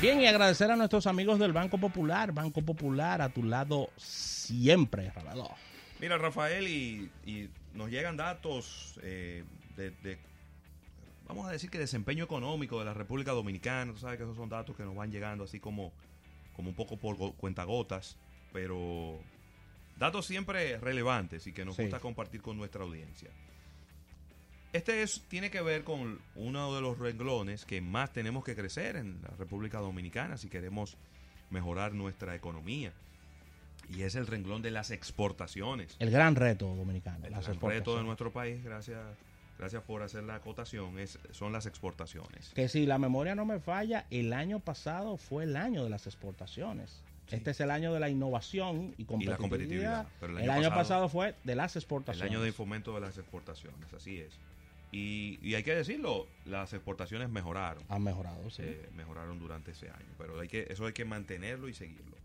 Bien, y agradecer a nuestros amigos del Banco Popular. Banco Popular a tu lado siempre, Rafael. Mira, Rafael, y, y nos llegan datos eh, de, de, vamos a decir que desempeño económico de la República Dominicana. Tú sabes que esos son datos que nos van llegando así como, como un poco por go- cuentagotas, pero datos siempre relevantes y que nos Sí. gusta compartir con nuestra audiencia. Este es, tiene que ver con uno de los renglones que más tenemos que crecer en la República Dominicana si queremos mejorar nuestra economía. Y es el renglón de las exportaciones. El gran reto dominicano. El las gran reto de nuestro país, gracias, gracias por hacer la acotación, es, son las exportaciones. Que si la memoria no me falla, el año pasado fue el año de las exportaciones. Sí. Este es el año de la innovación y competitividad. competitividad, pero el, año, pasado, fue de las El exportaciones. año de fomento de las exportaciones, así es. Y, y hay que decirlo, las exportaciones mejoraron. Han mejorado, sí. eh, mejoraron durante ese año. Pero hay que, eso hay que mantenerlo y seguirlo.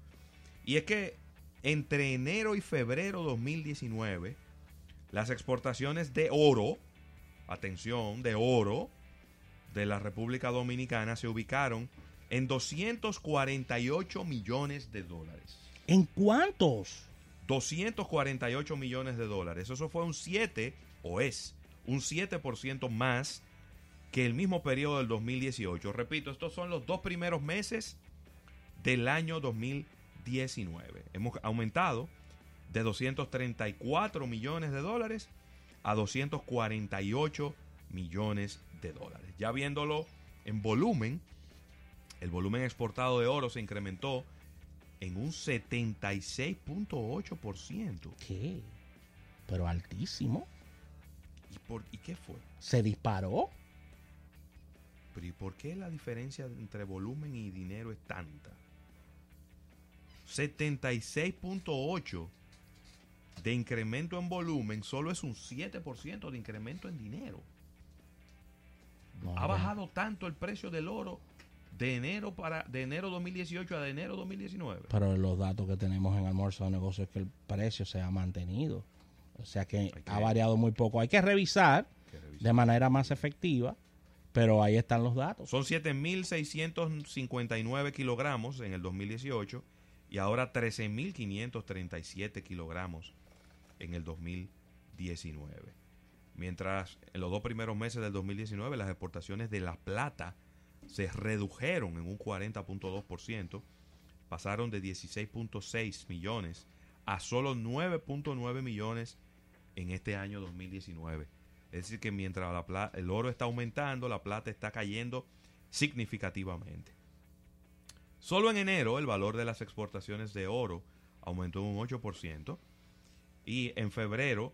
Y es que entre enero y febrero 2019, las exportaciones de oro, atención, de oro de la República Dominicana se ubicaron en 248 millones de dólares. ¿En cuántos? 248 millones de dólares. Eso fue un 7, o es, un 7% más que el mismo periodo del 2018. Repito, estos son los dos primeros meses del año 2019. Hemos aumentado de 234 millones de dólares a 248 millones de dólares. Ya viéndolo en volumen, el volumen exportado de oro se incrementó en un 76.8%. ¿Qué? Pero altísimo. ¿Y, por, ¿Y qué fue? Se disparó. Pero ¿y por qué la diferencia entre volumen y dinero es tanta? 76.8 de incremento en volumen solo es un 7% de incremento en dinero. No, ha bajado tanto el precio del oro de enero para de enero 2018 a de enero 2019. Pero los datos que tenemos en almuerzo de negocios es que el precio se ha mantenido. O sea que, Hay que- ha variado muy poco. Hay que revisar Que revisar. de manera más efectiva, pero ahí están los datos. Son 7.659 kilogramos en el 2018 y ahora 13.537 kilogramos en el 2019. Mientras en los dos primeros meses del 2019 las exportaciones de la plata se redujeron en un 40.2%, pasaron de 16.6 millones a solo 9.9 millones en este año 2019. Es decir, que mientras la pla- el oro está aumentando, la plata está cayendo significativamente. Solo en enero el valor de las exportaciones de oro aumentó un 8% y en febrero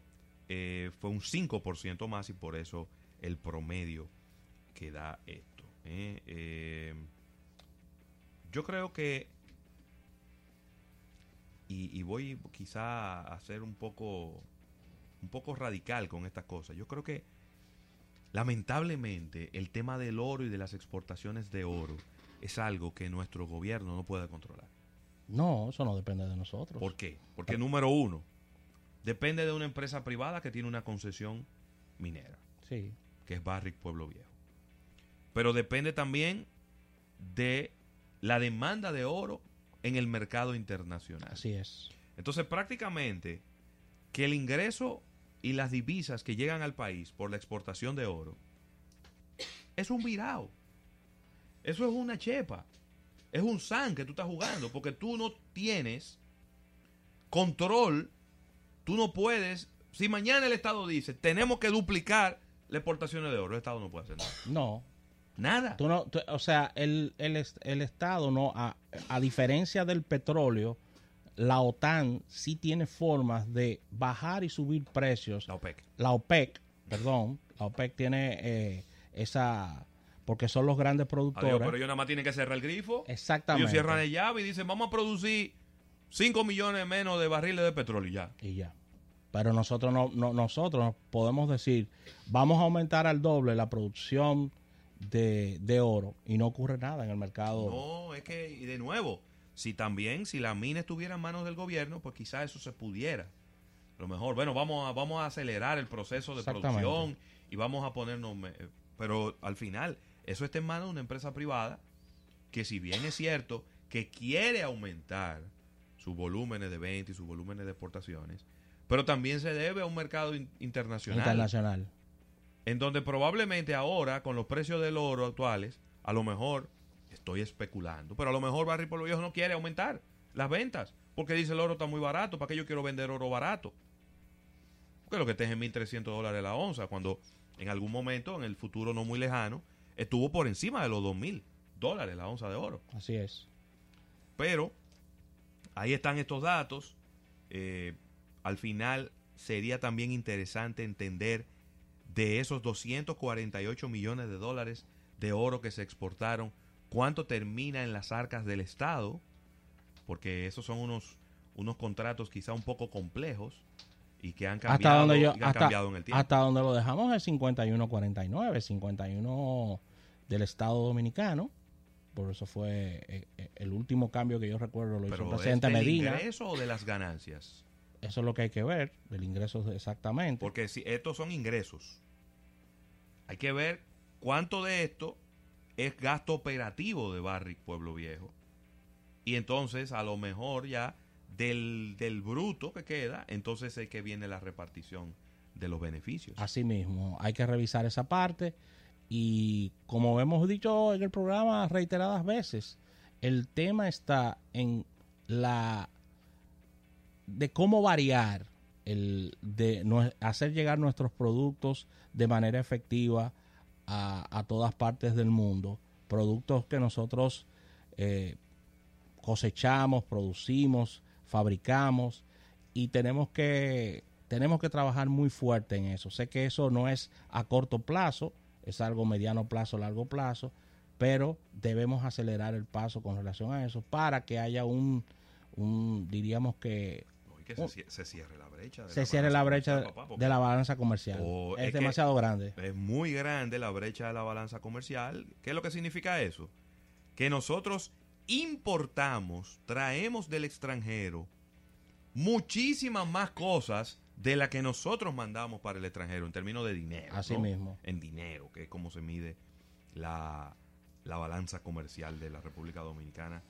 eh, fue un 5% más y por eso el promedio que da esto. ¿eh? Eh, yo creo que, y, y voy quizá a ser un poco, un poco radical con estas cosas, yo creo que lamentablemente el tema del oro y de las exportaciones de oro es algo que nuestro gobierno no puede controlar. No, eso no depende de nosotros. ¿Por qué? Porque número uno, depende de una empresa privada que tiene una concesión minera, Sí. que es Barrick Pueblo Viejo. Pero depende también de la demanda de oro en el mercado internacional. Así es. Entonces, prácticamente, que el ingreso y las divisas que llegan al país por la exportación de oro es un virao. Eso es una chepa. Es un san que tú estás jugando porque tú no tienes control. Tú no puedes. Si mañana el Estado dice tenemos que duplicar las exportaciones de oro, el Estado no puede hacer nada. No. Nada. Tú no tú- o sea, el, el, el Estado no, a, a diferencia del petróleo, la OTAN sí tiene formas de bajar y subir precios. La OPEC. La OPEC, perdón, la OPEC tiene eh, esa, porque son los grandes productores. Adiós, pero ellos nada más tienen que cerrar el grifo. Exactamente. Ellos cierran el llave y dicen, vamos a producir 5 millones menos de barriles de petróleo y ya. y ya. Pero nosotros no, no- nosotros podemos decir, vamos a aumentar al doble la producción de, de oro y no ocurre nada en el mercado. No, es que, y de nuevo, si también, si la mina estuviera en manos del gobierno, pues quizás eso se pudiera. A lo mejor, bueno, vamos a, vamos a acelerar el proceso de producción y vamos a ponernos... Pero al final, eso está en manos de una empresa privada que si bien es cierto que quiere aumentar sus volúmenes de venta y sus volúmenes de exportaciones, pero también se debe a un mercado in- internacional internacional. en donde probablemente ahora, con los precios del oro actuales, a lo mejor, estoy especulando, pero a lo mejor Barry Pueblo Viejo no quiere aumentar las ventas, porque dice el oro está muy barato, ¿para qué yo quiero vender oro barato? Porque lo que esté es en 1.300 dólares la onza, cuando en algún momento, en el futuro no muy lejano, estuvo por encima de los 2.000 dólares la onza de oro. Así es. Pero ahí están estos datos. Eh, al final sería también interesante entender de esos 248 millones de dólares de oro que se exportaron, cuánto termina en las arcas del Estado, porque esos son unos, unos contratos quizá un poco complejos y que han cambiado, hasta donde yo han hasta, cambiado en el tiempo. hasta donde lo dejamos es 51-49, 51 del Estado Dominicano. Por eso fue eh, eh, el último cambio que yo recuerdo lo hizo el presidente ¿es del Medina. ingreso o de las ganancias? Eso es lo que hay que ver, del ingreso exactamente. Porque si estos son ingresos, hay que ver cuánto de esto es gasto operativo de Barrick Pueblo Viejo. Y entonces, a lo mejor ya del, del bruto que queda, entonces es que viene la repartición de los beneficios. Así mismo, hay que revisar esa parte y como hemos dicho en el programa reiteradas veces, el tema está en la de cómo variar el de hacer llegar nuestros productos de manera efectiva a, a todas partes del mundo, productos que nosotros eh, cosechamos, producimos, fabricamos y tenemos que tenemos que trabajar muy fuerte en eso. Sé que eso no es a corto plazo, es algo mediano plazo, largo plazo, pero debemos acelerar el paso con relación a eso para que haya un, un diríamos que que se, cie- se cierre la brecha. de se cierre la brecha papá, de la balanza comercial. Es, demasiado grande. Es muy grande la brecha de la balanza comercial. ¿Qué es lo que significa eso? Que nosotros importamos, traemos del extranjero muchísimas más cosas de las que nosotros mandamos para el extranjero en términos de dinero. Así ¿no? mismo. En dinero, que es como se mide la, la balanza comercial de la República Dominicana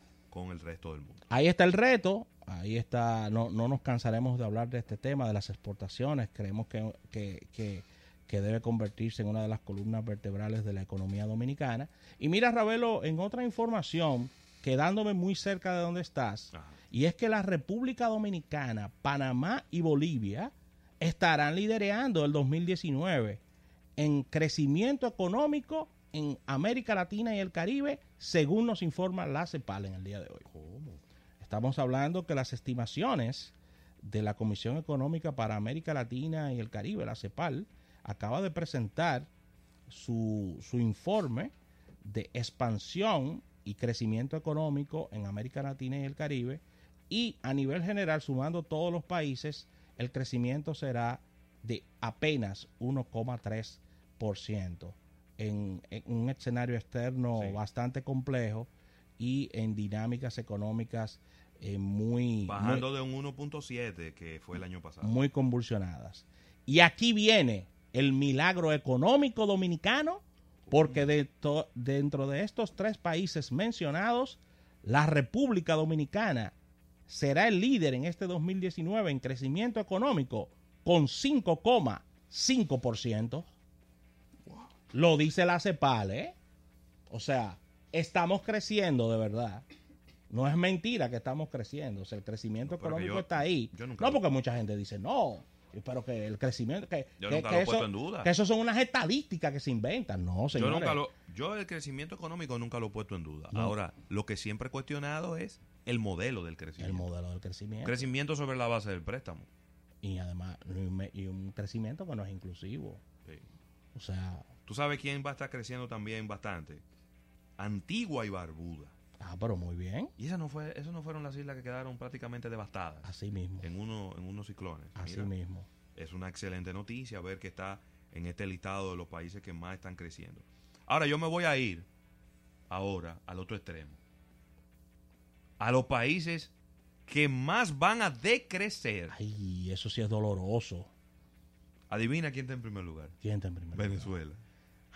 con el resto del mundo. Ahí está el reto, ahí está, no, no nos cansaremos de hablar de este tema, de las exportaciones, creemos que, que, que- que debe convertirse en una de las columnas vertebrales de la economía dominicana. Y mira, Ravelo, en otra información, quedándome muy cerca de donde estás, Ajá. y es que la República Dominicana, Panamá y Bolivia estarán liderando el 2019 en crecimiento económico en América Latina y el Caribe, según nos informa la CEPAL en el día de hoy. Estamos hablando que las estimaciones de la Comisión Económica para América Latina y el Caribe, la CEPAL, acaba de presentar su, su informe de expansión y crecimiento económico en América Latina y el Caribe y a nivel general, sumando todos los países, el crecimiento será de apenas 1,3% en, en un escenario externo Sí. bastante complejo y en dinámicas económicas eh, muy, Bajando de un 1.7 que fue el año pasado. muy, muy convulsionadas. Y aquí viene el milagro económico dominicano, porque de to- dentro de estos tres países mencionados, la República Dominicana será el líder en este 2019 en crecimiento económico con 5,5%. Lo dice la CEPAL, ¿eh? O sea, estamos creciendo de verdad. No es mentira que estamos creciendo. O sea, el crecimiento No, económico yo- está ahí. yo nunca no, porque mucha gente dice, no, pero que el crecimiento, que, Yo que- nunca que lo he eso, puesto en duda. que eso son unas estadísticas que se inventan. No, Yo nunca lo, yo el crecimiento económico nunca lo he puesto en duda. No. Ahora, lo que siempre he cuestionado es el modelo del el crecimiento. modelo del crecimiento. Crecimiento sobre la base del préstamo. y además, y un- y un crecimiento que no es inclusivo. Sí. O sea, ¿Tú sabes quién va a estar creciendo también bastante? Antigua y Barbuda. Ah, pero muy bien. Y esas no, fue, esas no fueron las islas que quedaron prácticamente devastadas Así mismo. en, uno, en unos ciclones. Así Mira, mismo. Es una excelente noticia ver que está en este listado de los países que más están creciendo. Ahora yo me voy a ir ahora al otro extremo. A los países que más van a decrecer. Ay, eso sí es doloroso. Adivina quién está en primer lugar. ¿Quién está en primer lugar? Venezuela.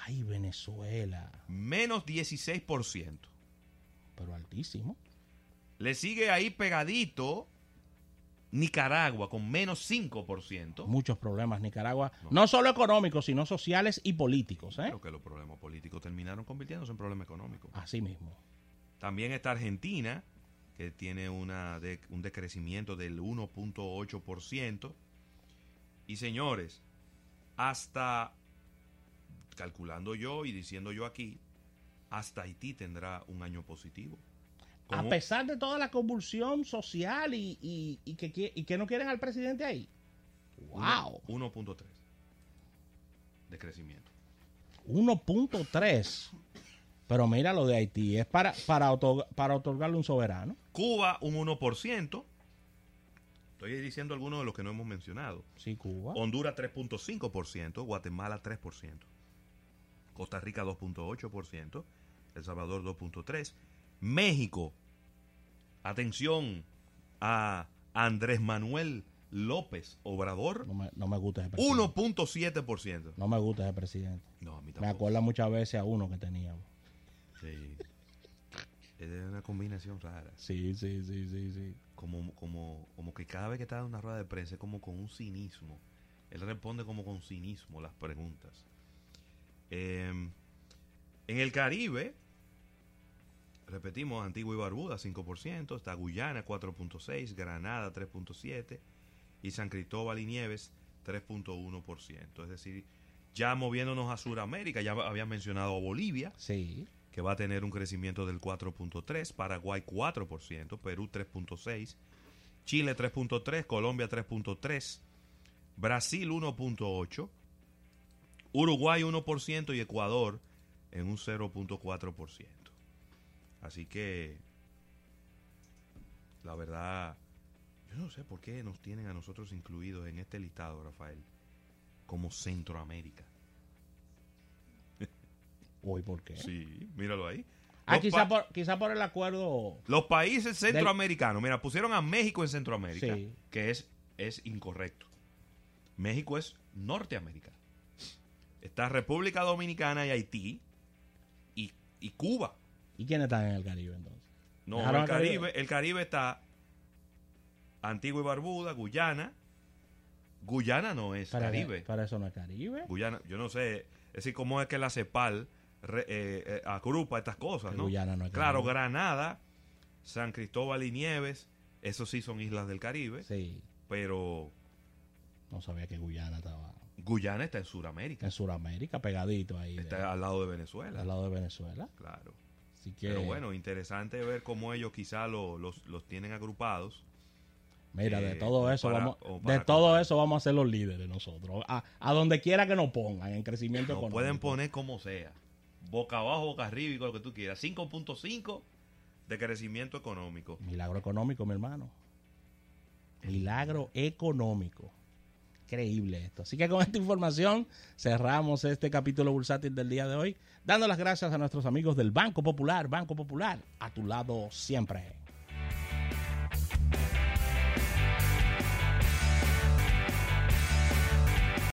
Ay, Venezuela. Menos 16%. Pero altísimo. Le sigue ahí pegadito Nicaragua con menos 5%. Muchos problemas. Nicaragua, No. no, solo económicos, sino sociales y políticos. ¿eh? Creo que los problemas políticos terminaron convirtiéndose en problemas económicos. Así mismo. También está Argentina, que tiene una de- un decrecimiento del 1.8%. Y señores, hasta, calculando yo y diciendo yo aquí, hasta Haití tendrá un año positivo. A pesar de toda la convulsión social y, y- y que, qui- y que no quieren al presidente ahí. ¡Wow! 1.3 de crecimiento. 1.3. Pero mira lo de Haití. Es para, para otorgarle un soberano. Cuba un 1%. Estoy diciendo algunos de los que no hemos mencionado. Sí, Cuba. Honduras 3.5%, Guatemala 3%, Costa Rica 2.8%, El Salvador 2.3%, México, atención a Andrés Manuel López Obrador, No me, no me gusta ese presidente. 1.7%. No me gusta ese presidente. No, a mí Me acuerda muchas veces a uno que teníamos. Sí. Es una combinación rara. Sí, sí, sí, sí, sí. Como, como, como que cada vez que está en una rueda de prensa es como con un cinismo. Él responde como con cinismo las preguntas. Eh, en el Caribe, repetimos, Antigua y Barbuda 5%, está Guyana 4.6%, Granada 3.7% y San Cristóbal y Nieves 3.1%. Es decir, ya moviéndonos a Sudamérica, ya había mencionado a Bolivia, Sí. que va a tener un crecimiento del 4.3, Paraguay 4%, Perú 3.6, Chile 3.3, Colombia 3.3, Brasil 1.8, Uruguay 1% y Ecuador en un 0.4%. Así que la verdad yo no sé por qué nos tienen a nosotros incluidos en este listado, Rafael, como Centroamérica. Uy, ¿por qué? Sí, míralo ahí. Ah, quizá por, quizá por el acuerdo. Los países centroamericanos, mira, pusieron a México en Centroamérica, Sí. que es, es incorrecto. México es Norteamérica. Está República Dominicana y Haití y, y Cuba. ¿Y quiénes están en el Caribe entonces? No, el Caribe. Caribe, el Caribe está Antigua y Barbuda, Guyana. Guyana no es Para, Caribe. para eso no es Caribe. Guyana, yo no sé, es decir, cómo es que la CEPAL re- eh, eh, agrupa estas cosas, ¿no? Guyana no es Claro, Caribe. Granada, San Cristóbal y Nieves, esos sí son islas del Caribe, Sí. pero No sabía que Guyana estaba Guyana está en Sudamérica, en Sudamérica, pegadito ahí. de- está al lado de Venezuela. al lado de Venezuela. Claro. Así que, Pero bueno, interesante ver cómo ellos quizá lo- los, los tienen agrupados. mira, de eh, todo eso para- vamos, de todo eso vamos a ser los líderes nosotros. A, a donde quiera que nos pongan en crecimiento Lo económico. pueden poner como sea. Boca abajo, boca arriba y con lo que tú quieras. 5.5 de crecimiento económico. Milagro económico, mi hermano. Milagro económico. Increíble esto. Así que con esta información cerramos este capítulo bursátil del día de hoy, dando las gracias a nuestros amigos del Banco Popular. Banco Popular, a tu lado siempre.